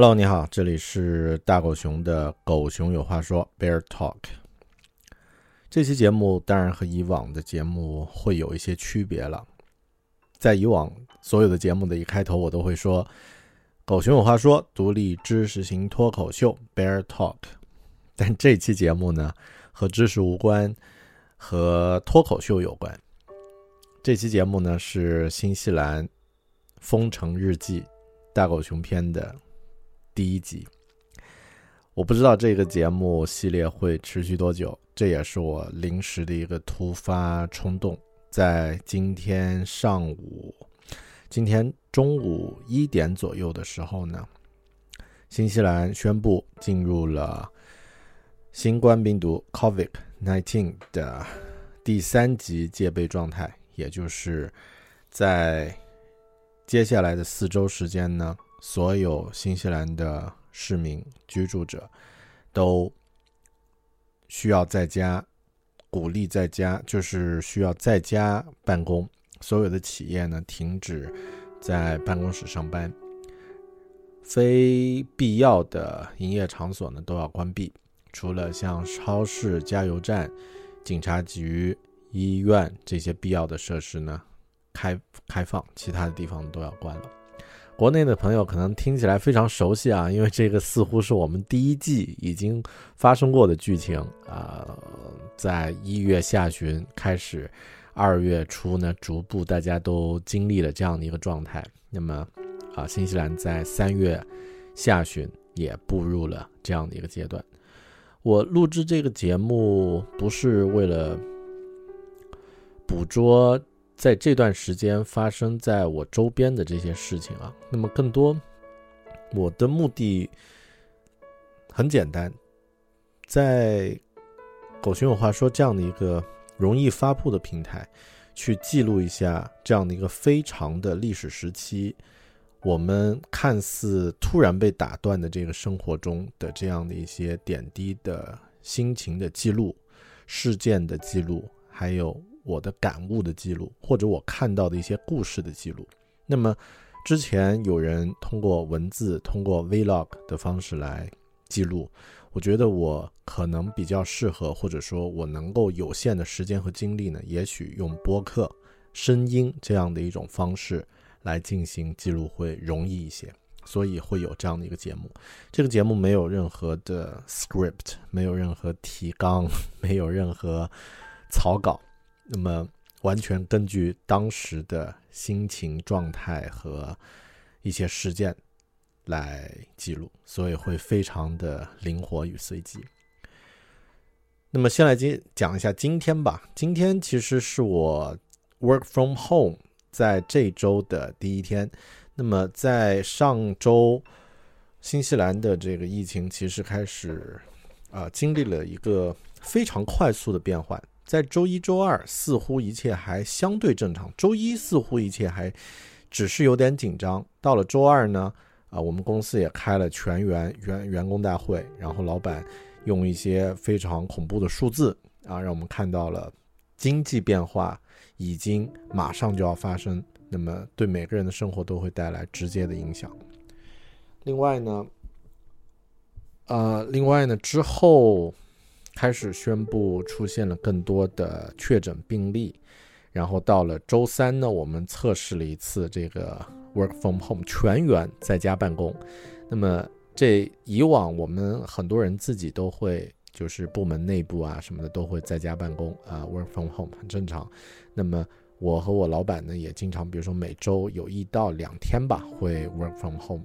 Hello，你好，这里是大狗熊的《狗熊有话说》（Bear Talk）。这期节目当然和以往的节目会有一些区别了。在以往所有的节目的一开头，我都会说“狗熊有话说”，独立知识型脱口秀 （Bear Talk）。但这期节目呢，和知识无关，和脱口秀有关。这期节目呢是新西兰《封城日记》大狗熊篇的。第一集，我不知道这个节目系列会持续多久，这也是我临时的一个突发冲动。在今天上午，今天中午一点左右的时候呢，新西兰宣布进入了新冠病毒 （COVID-19） 的第三级戒备状态，也就是在接下来的四周时间呢。所有新西兰的市民居住者都需要在家，鼓励在家，就是需要在家办公。所有的企业呢，停止在办公室上班，非必要的营业场所呢都要关闭，除了像超市、加油站、警察局、医院这些必要的设施呢开开放，其他的地方都要关了。国内的朋友可能听起来非常熟悉啊，因为这个似乎是我们第一季已经发生过的剧情啊。在一月下旬开始，二月初呢，逐步大家都经历了这样的一个状态。那么啊，新西兰在三月下旬也步入了这样的一个阶段。我录制这个节目不是为了捕捉。在这段时间发生在我周边的这些事情啊，那么更多，我的目的很简单，在狗熊有话说这样的一个容易发布的平台，去记录一下这样的一个非常的历史时期，我们看似突然被打断的这个生活中的这样的一些点滴的心情的记录、事件的记录，还有。我的感悟的记录，或者我看到的一些故事的记录。那么，之前有人通过文字、通过 vlog 的方式来记录，我觉得我可能比较适合，或者说我能够有限的时间和精力呢，也许用播客、声音这样的一种方式来进行记录会容易一些，所以会有这样的一个节目。这个节目没有任何的 script，没有任何提纲，没有任何草稿。那么，完全根据当时的心情状态和一些事件来记录，所以会非常的灵活与随机。那么，先来今讲一下今天吧。今天其实是我 work from home 在这周的第一天。那么，在上周，新西兰的这个疫情其实开始啊，经历了一个非常快速的变换。在周一、周二似乎一切还相对正常，周一似乎一切还只是有点紧张。到了周二呢，啊，我们公司也开了全员员员工大会，然后老板用一些非常恐怖的数字啊，让我们看到了经济变化已经马上就要发生，那么对每个人的生活都会带来直接的影响。另外呢，呃，另外呢，之后开始宣布出现了更多的确诊病例，然后到了周三呢，我们测试了一次这个。Work from home，全员在家办公。那么，这以往我们很多人自己都会，就是部门内部啊什么的都会在家办公啊，Work from home 很正常。那么，我和我老板呢也经常，比如说每周有一到两天吧，会 Work from home。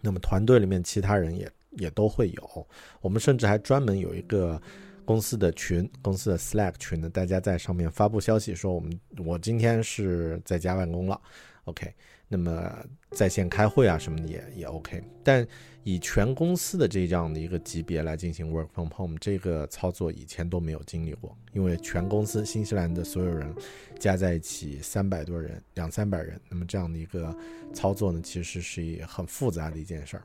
那么，团队里面其他人也也都会有。我们甚至还专门有一个公司的群，公司的 Slack 群呢，大家在上面发布消息说，我们我今天是在家办公了。OK。那么在线开会啊什么的也也 OK，但以全公司的这样的一个级别来进行 work from home 这个操作以前都没有经历过，因为全公司新西兰的所有人加在一起三百多人，两三百人，那么这样的一个操作呢，其实是一很复杂的一件事儿。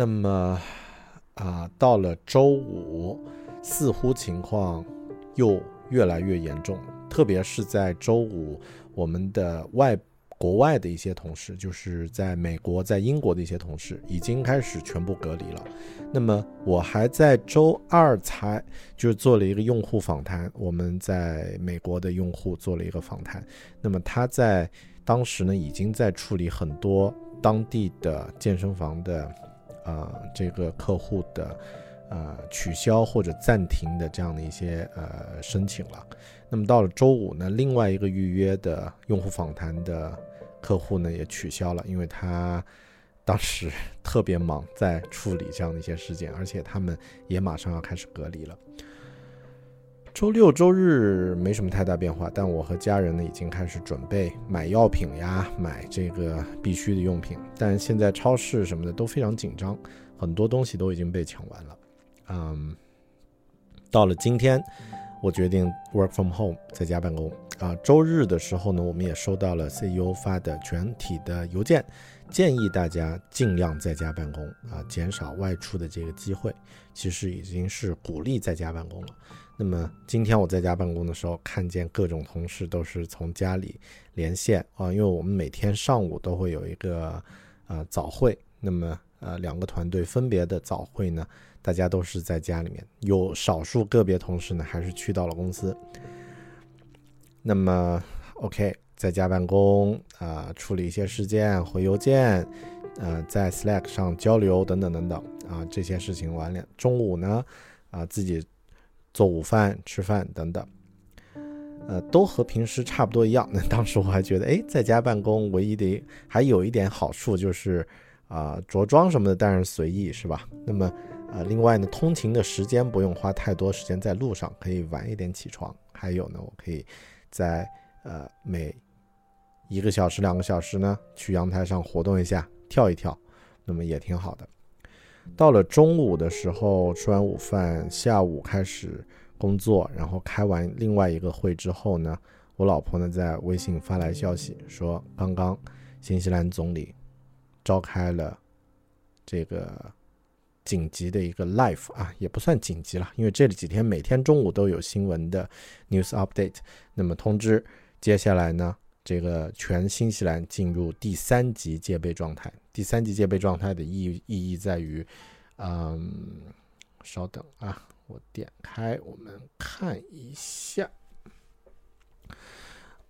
那么啊，到了周五，似乎情况又越来越严重，特别是在周五，我们的外。国外的一些同事，就是在美国、在英国的一些同事，已经开始全部隔离了。那么我还在周二才就是做了一个用户访谈，我们在美国的用户做了一个访谈。那么他在当时呢，已经在处理很多当地的健身房的，呃，这个客户的，呃，取消或者暂停的这样的一些呃申请了。那么到了周五呢，另外一个预约的用户访谈的。客户呢也取消了，因为他当时特别忙，在处理这样的一些事件，而且他们也马上要开始隔离了。周六周日没什么太大变化，但我和家人呢已经开始准备买药品呀，买这个必需的用品。但现在超市什么的都非常紧张，很多东西都已经被抢完了。嗯，到了今天，我决定 work from home，在家办公。啊，周日的时候呢，我们也收到了 CEO 发的全体的邮件，建议大家尽量在家办公啊，减少外出的这个机会。其实已经是鼓励在家办公了。那么今天我在家办公的时候，看见各种同事都是从家里连线啊，因为我们每天上午都会有一个呃早会，那么呃两个团队分别的早会呢，大家都是在家里面，有少数个别同事呢还是去到了公司。那么，OK，在家办公啊，处理一些事件，回邮件，呃，在 Slack 上交流等等等等啊，这些事情完了。中午呢，啊，自己做午饭、吃饭等等，呃，都和平时差不多一样。那当时我还觉得，哎，在家办公唯一的还有一点好处就是啊，着装什么的当然随意，是吧？那么，呃，另外呢，通勤的时间不用花太多时间在路上，可以晚一点起床。还有呢，我可以。在呃每一个小时、两个小时呢，去阳台上活动一下，跳一跳，那么也挺好的。到了中午的时候，吃完午饭，下午开始工作，然后开完另外一个会之后呢，我老婆呢在微信发来消息说，刚刚新西兰总理召开了这个。紧急的一个 live 啊，也不算紧急了，因为这几天每天中午都有新闻的 news update。那么通知，接下来呢，这个全新西兰进入第三级戒备状态。第三级戒备状态的意意义在于，嗯，稍等啊，我点开我们看一下，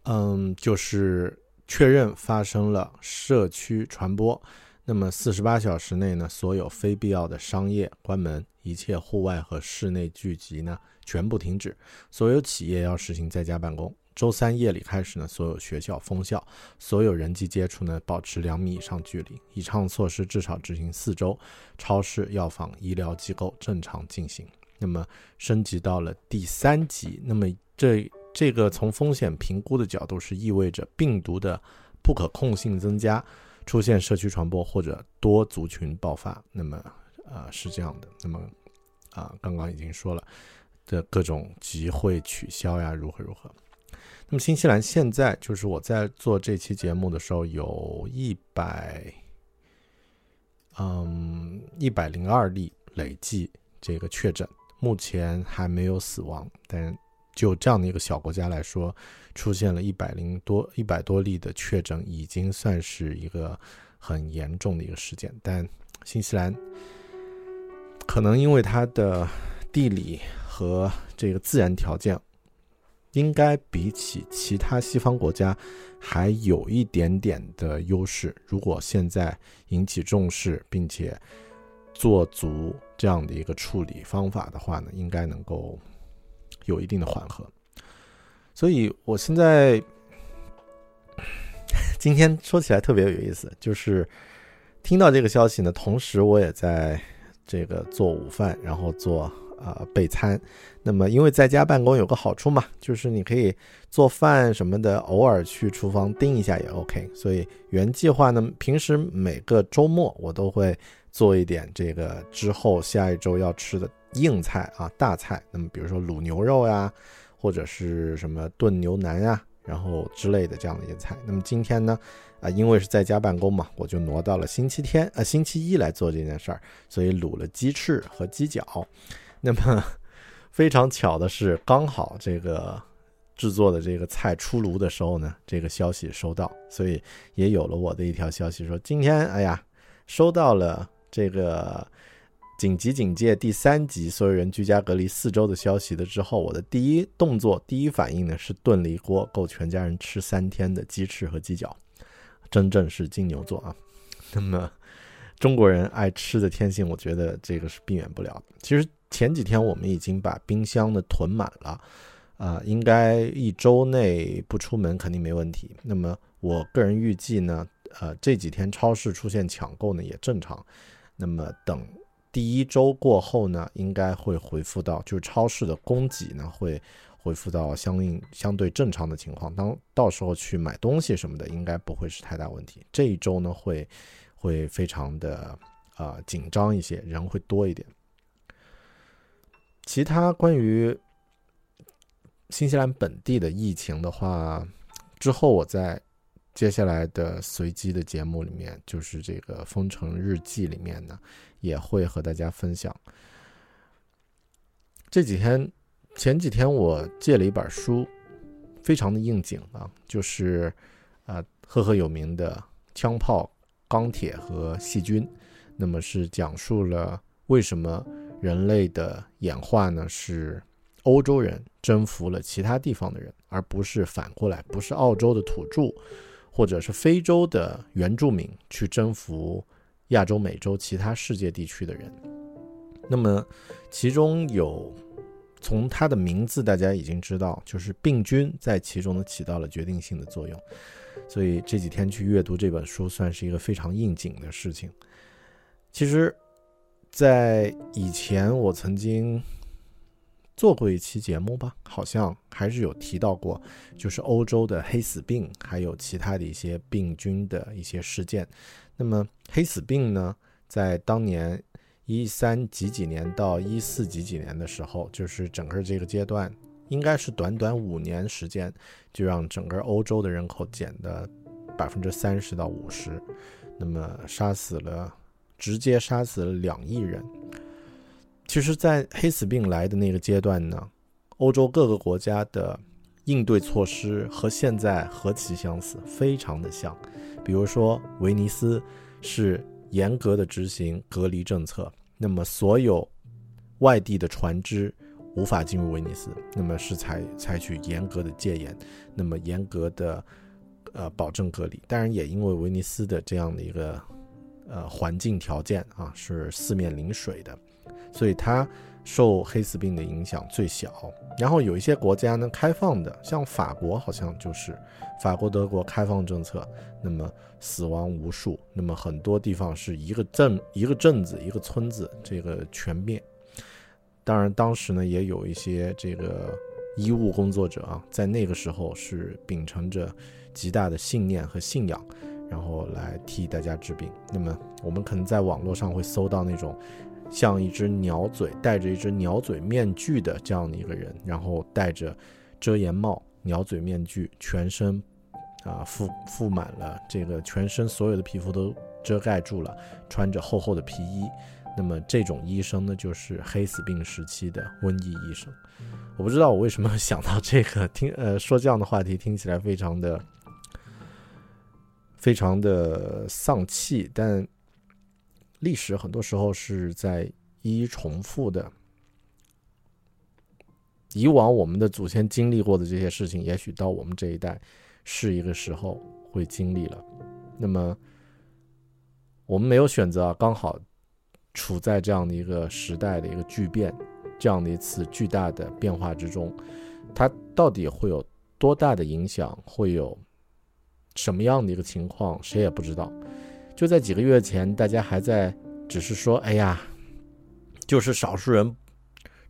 嗯，就是确认发生了社区传播。那么四十八小时内呢，所有非必要的商业关门，一切户外和室内聚集呢全部停止。所有企业要实行在家办公。周三夜里开始呢，所有学校封校，所有人际接触呢保持两米以上距离。以上措施至少执行四周。超市、药房、医疗机构正常进行。那么升级到了第三级。那么这这个从风险评估的角度是意味着病毒的不可控性增加。出现社区传播或者多族群爆发，那么啊是这样的。那么啊，刚刚已经说了的各种集会取消呀，如何如何。那么新西兰现在就是我在做这期节目的时候，有一百嗯，一百零二例累计这个确诊，目前还没有死亡。但就这样的一个小国家来说，出现了一百零多、一百多例的确诊，已经算是一个很严重的一个事件。但新西兰可能因为它的地理和这个自然条件。应该比起其他西方国家还有一点点的优势。如果现在引起重视，并且做足这样的一个处理方法的话呢，应该能够有一定的缓和。所以，我现在 今天说起来特别有意思，就是听到这个消息呢，同时我也在这个做午饭，然后做。啊，备餐。那么，因为在家办公有个好处嘛，就是你可以做饭什么的，偶尔去厨房盯一下也 OK。所以原计划呢，平时每个周末我都会做一点这个之后下一周要吃的硬菜啊，大菜。那么，比如说卤牛肉呀，或者是什么炖牛腩呀，然后之类的这样的一些菜。那么今天呢？啊，因为是在家办公嘛，我就挪到了星期天啊，星期一来做这件事儿，所以卤了鸡翅和鸡脚。那么非常巧的是，刚好这个制作的这个菜出炉的时候呢，这个消息收到，所以也有了我的一条消息说，今天哎呀，收到了这个紧急警戒第三级，所有人居家隔离四周的消息的之后，我的第一动作、第一反应呢是炖了一锅够全家人吃三天的鸡翅和鸡脚，真正是金牛座啊。那么中国人爱吃的天性，我觉得这个是避免不了的。其实。前几天我们已经把冰箱呢囤满了，啊，应该一周内不出门肯定没问题。那么我个人预计呢，呃，这几天超市出现抢购呢也正常。那么等第一周过后呢，应该会恢复到就是超市的供给呢会恢复到相应相对正常的情况。当到时候去买东西什么的，应该不会是太大问题。这一周呢会会非常的啊紧张一些，人会多一点。其他关于新西兰本地的疫情的话，之后我在接下来的随机的节目里面，就是这个封城日记里面呢，也会和大家分享。这几天前几天我借了一本书，非常的应景啊，就是啊赫赫有名的《枪炮、钢铁和细菌》，那么是讲述了为什么。人类的演化呢，是欧洲人征服了其他地方的人，而不是反过来，不是澳洲的土著，或者是非洲的原住民去征服亚洲、美洲其他世界地区的人。那么，其中有从它的名字大家已经知道，就是病菌在其中呢起到了决定性的作用。所以这几天去阅读这本书，算是一个非常应景的事情。其实。在以前，我曾经做过一期节目吧，好像还是有提到过，就是欧洲的黑死病，还有其他的一些病菌的一些事件。那么黑死病呢，在当年一三几几年到一四几几年的时候，就是整个这个阶段，应该是短短五年时间，就让整个欧洲的人口减的百分之三十到五十，那么杀死了。直接杀死了两亿人。其实，在黑死病来的那个阶段呢，欧洲各个国家的应对措施和现在何其相似，非常的像。比如说，威尼斯是严格的执行隔离政策，那么所有外地的船只无法进入威尼斯，那么是采采取严格的戒严，那么严格的呃保证隔离。当然，也因为威尼斯的这样的一个。呃，环境条件啊是四面临水的，所以它受黑死病的影响最小。然后有一些国家呢，开放的，像法国好像就是法国、德国开放政策，那么死亡无数，那么很多地方是一个镇、一个镇子、一个村子这个全灭。当然，当时呢也有一些这个医务工作者啊，在那个时候是秉承着极大的信念和信仰。然后来替大家治病。那么我们可能在网络上会搜到那种像一只鸟嘴、戴着一只鸟嘴面具的这样的一个人，然后戴着遮檐帽、鸟嘴面具，全身啊覆覆满了这个全身所有的皮肤都遮盖住了，穿着厚厚的皮衣。那么这种医生呢，就是黑死病时期的瘟疫医生。我不知道我为什么想到这个，听呃说这样的话题听起来非常的非常的丧气，但历史很多时候是在一一重复的。以往我们的祖先经历过的这些事情，也许到我们这一代是一个时候会经历了。那么我们没有选择，刚好处在这样的一个时代的一个巨变。这样的一次巨大的变化之中，它到底会有多大的影响？会有什么样的一个情况？谁也不知道。就在几个月前，大家还在只是说：“哎呀，就是少数人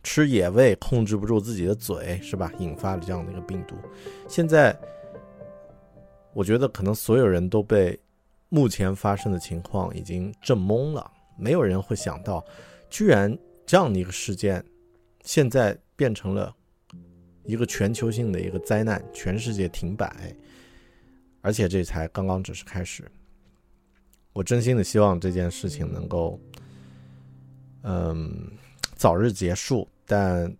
吃野味控制不住自己的嘴，是吧？引发了这样的一个病毒。”现在，我觉得可能所有人都被目前发生的情况已经震懵了。没有人会想到，居然这样的一个事件。现在变成了一个全球性的一个灾难，全世界停摆，而且这才刚刚只是开始。我真心的希望这件事情能够，嗯，早日结束。但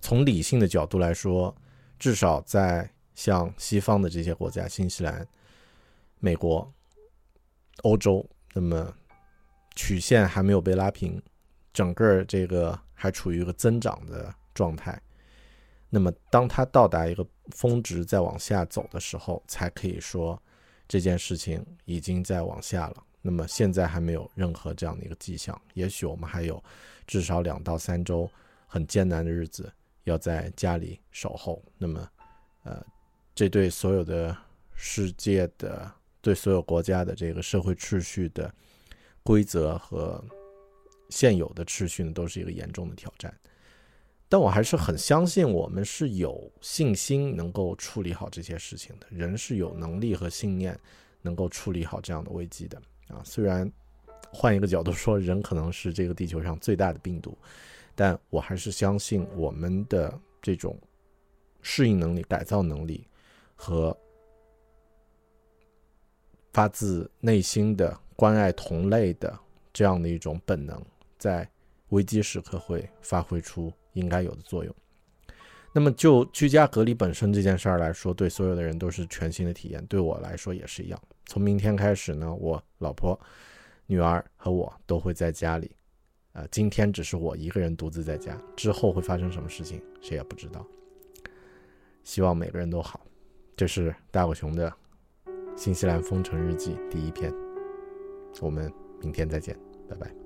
从理性的角度来说，至少在像西方的这些国家，新西兰、美国、欧洲，那么曲线还没有被拉平，整个这个。还处于一个增长的状态，那么当它到达一个峰值在往下走的时候，才可以说这件事情已经在往下了。那么现在还没有任何这样的一个迹象，也许我们还有至少两到三周很艰难的日子要在家里守候。那么，呃，这对所有的世界的、对所有国家的这个社会秩序的规则和。现有的秩序呢，都是一个严重的挑战，但我还是很相信，我们是有信心能够处理好这些事情的。人是有能力和信念能够处理好这样的危机的啊。虽然换一个角度说，人可能是这个地球上最大的病毒，但我还是相信我们的这种适应能力、改造能力和发自内心的关爱同类的这样的一种本能。在危机时刻会发挥出应该有的作用。那么，就居家隔离本身这件事儿来说，对所有的人都是全新的体验，对我来说也是一样。从明天开始呢，我老婆、女儿和我都会在家里。呃，今天只是我一个人独自在家，之后会发生什么事情，谁也不知道。希望每个人都好。这是大狗熊的《新西兰封城日记》第一篇。我们明天再见，拜拜。